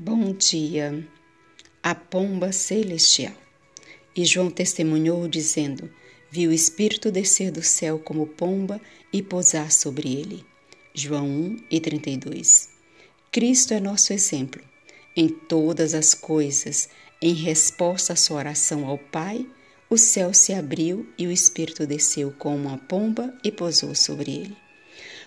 Bom dia, a pomba celestial. E João testemunhou, dizendo: Viu o Espírito descer do céu como pomba e pousar sobre ele. João 1 e 32. Cristo é nosso exemplo. Em todas as coisas, em resposta à sua oração ao Pai, o céu se abriu e o Espírito desceu como uma pomba e pousou sobre ele.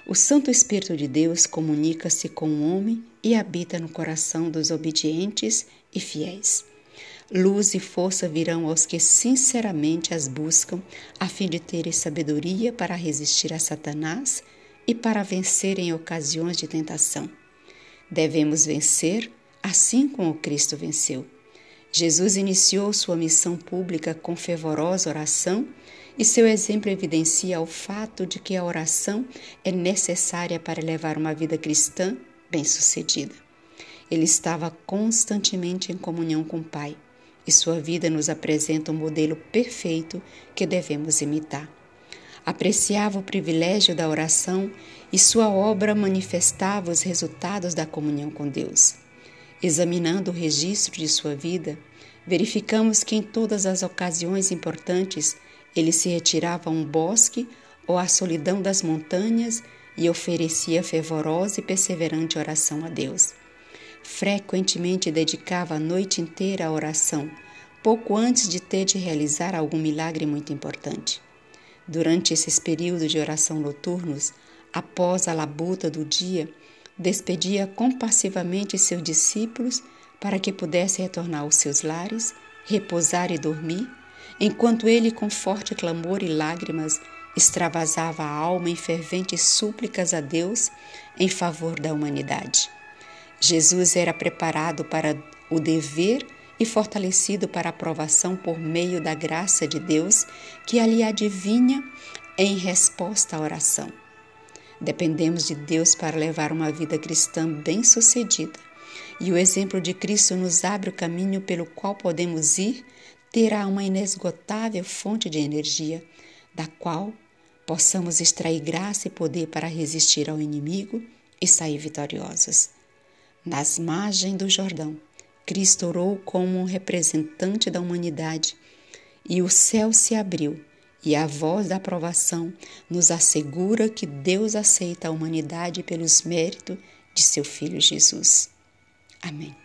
O Santo Espírito de Deus comunica-se com o homem e habita no coração dos obedientes e fiéis. Luz e força virão aos que sinceramente as buscam, a fim de terem sabedoria para resistir a Satanás e para vencer em ocasiões de tentação. Devemos vencer assim como Cristo venceu. Jesus iniciou sua missão pública com fervorosa oração e seu exemplo evidencia o fato de que a oração é necessária para levar uma vida cristã bem-sucedida. Ele estava constantemente em comunhão com o Pai e sua vida nos apresenta um modelo perfeito que devemos imitar. Apreciava o privilégio da oração e sua obra manifestava os resultados da comunhão com Deus. Examinando o registro de sua vida, verificamos que em todas as ocasiões importantes ele se retirava a um bosque ou à solidão das montanhas e oferecia fervorosa e perseverante oração a Deus. Frequentemente dedicava a noite inteira à oração, pouco antes de ter de realizar algum milagre muito importante. Durante esses períodos de oração noturnos, após a labuta do dia, despedia compassivamente seus discípulos para que pudessem retornar aos seus lares, repousar e dormir, enquanto ele, com forte clamor e lágrimas, extravasava a alma em ferventes súplicas a Deus em favor da humanidade. Jesus era preparado para o dever e fortalecido para a aprovação por meio da graça de Deus que ali adivinha em resposta à oração. Dependemos de Deus para levar uma vida cristã bem-sucedida. E o exemplo de Cristo nos abre o caminho pelo qual podemos ir, terá uma inesgotável fonte de energia, da qual possamos extrair graça e poder para resistir ao inimigo e sair vitoriosos. Nas margens do Jordão, Cristo orou como um representante da humanidade e o céu se abriu e a voz da aprovação nos assegura que Deus aceita a humanidade pelos méritos de seu Filho Jesus. Amém.